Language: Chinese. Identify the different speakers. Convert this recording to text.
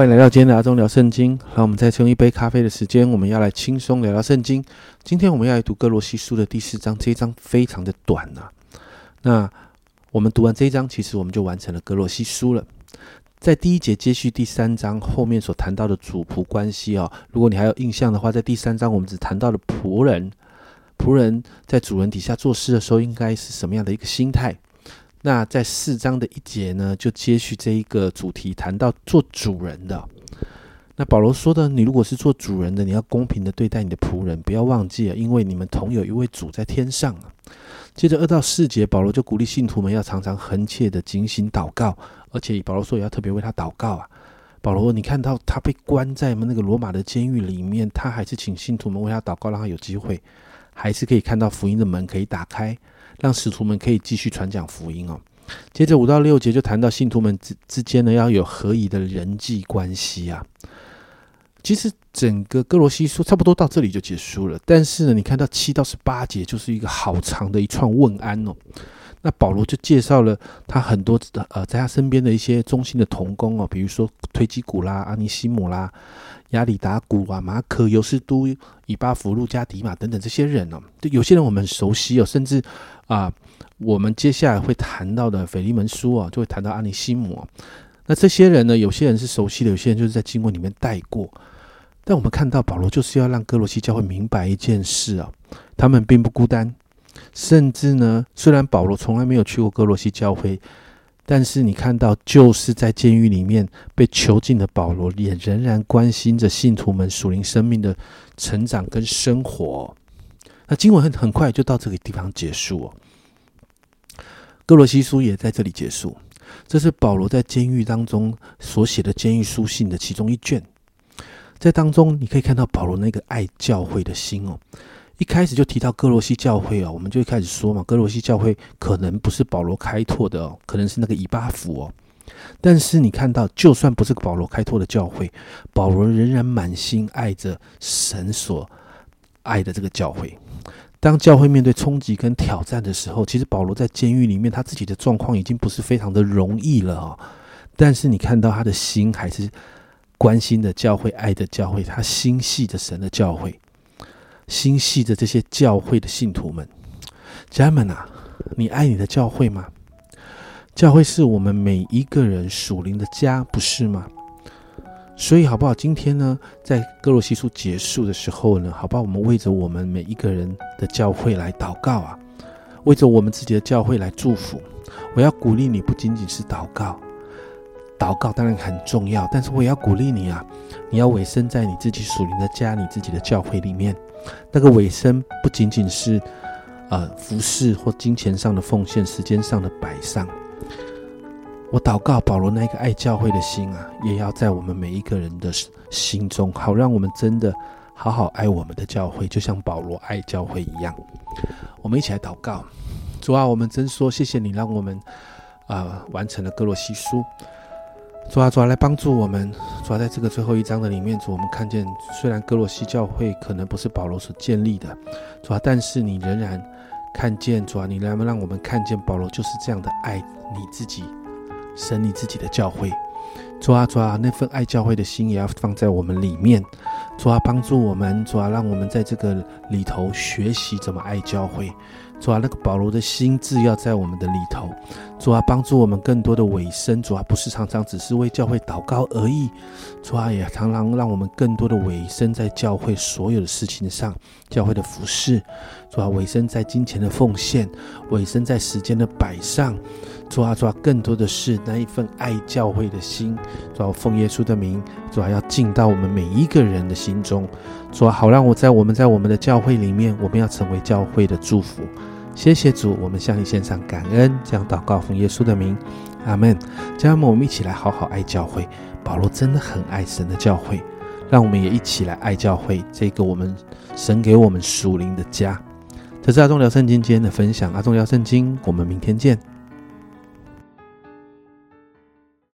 Speaker 1: 欢迎来到今天的阿忠聊圣经。让我们再用一杯咖啡的时间，我们要来轻松聊聊圣经。今天我们要来读哥罗西书的第四章，这一章非常的短呐。那我们读完这一章，其实我们就完成了哥罗西书了。在第一节接续第三章后面所谈到的主仆关系哦，如果你还有印象的话，在第三章我们只谈到了仆人，仆人在主人底下做事的时候，应该是什么样的一个心态？那在四章的一节呢，就接续这一个主题，谈到做主人的。那保罗说的，你如果是做主人的，你要公平的对待你的仆人，不要忘记啊，因为你们同有一位主在天上啊。接着二到四节，保罗就鼓励信徒们要常常恳切的警醒祷告，而且保罗说也要特别为他祷告啊。保罗，你看到他被关在那个罗马的监狱里面，他还是请信徒们为他祷告，让他有机会，还是可以看到福音的门可以打开。让使徒们可以继续传讲福音哦。接着五到六节就谈到信徒们之之间呢要有合宜的人际关系啊。其实整个哥罗西书差不多到这里就结束了，但是呢，你看到七到十八节就是一个好长的一串问安哦。那保罗就介绍了他很多呃在他身边的一些忠心的童工哦，比如说推基古拉、阿尼西姆啦。亚里达古啊、马可、尤斯都、以巴弗、路加迪马等等这些人哦，就有些人我们很熟悉哦，甚至啊，我们接下来会谈到的腓利门书啊，就会谈到阿尼西姆。那这些人呢，有些人是熟悉的，有些人就是在经文里面带过。但我们看到保罗就是要让哥罗西教会明白一件事啊，他们并不孤单，甚至呢，虽然保罗从来没有去过哥罗西教会。但是你看到，就是在监狱里面被囚禁的保罗，也仍然关心着信徒们属灵生命的成长跟生活。那经文很很快就到这个地方结束哦。哥罗西书也在这里结束。这是保罗在监狱当中所写的监狱书信的其中一卷，在当中你可以看到保罗那个爱教会的心哦。一开始就提到哥罗西教会哦，我们就开始说嘛，哥罗西教会可能不是保罗开拓的哦，可能是那个以巴弗哦。但是你看到，就算不是保罗开拓的教会，保罗仍然满心爱着神所爱的这个教会。当教会面对冲击跟挑战的时候，其实保罗在监狱里面，他自己的状况已经不是非常的容易了哦。但是你看到他的心还是关心的教会，爱的教会，他心系着神的教会。心系着这些教会的信徒们，家人们啊，你爱你的教会吗？教会是我们每一个人属灵的家，不是吗？所以好不好？今天呢，在哥罗西书结束的时候呢，好不好？我们为着我们每一个人的教会来祷告啊，为着我们自己的教会来祝福。我要鼓励你，不仅仅是祷告。祷告当然很重要，但是我也要鼓励你啊！你要委身在你自己属灵的家、你自己的教会里面。那个委身不仅仅是呃服饰或金钱上的奉献、时间上的摆上。我祷告保罗那一个爱教会的心啊，也要在我们每一个人的心中，好让我们真的好好爱我们的教会，就像保罗爱教会一样。我们一起来祷告：主啊，我们真说谢谢你，让我们啊完成了哥罗西书。主啊，主啊，来帮助我们。主啊，在这个最后一章的里面，主我们看见，虽然哥罗西教会可能不是保罗所建立的，主啊，但是你仍然看见，主啊，你能不能让我们看见保罗就是这样的爱你自己，神你自己的教会。主啊，主啊，那份爱教会的心也要放在我们里面。主啊，帮助我们，主啊，让我们在这个里头学习怎么爱教会。主啊，那个保罗的心智要在我们的里头。主啊，帮助我们更多的委身。主啊，不是常常只是为教会祷告而已。主啊，也常常让我们更多的委身在教会所有的事情上，教会的服饰。主啊，委身在金钱的奉献，委身在时间的摆上。主啊，主啊，更多的是那一份爱教会的心。主啊，奉耶稣的名，主啊，要进到我们每一个人的心中。主啊，好让我在我们在我们的教会里面，我们要成为教会的祝福。谢谢主，我们向你献上感恩，这样祷告奉耶稣的名，阿门。家人们，我们一起来好好爱教会。保罗真的很爱神的教会，让我们也一起来爱教会，这个我们神给我们属灵的家。这是阿忠聊圣经今天的分享，阿忠聊圣经，我们明天见。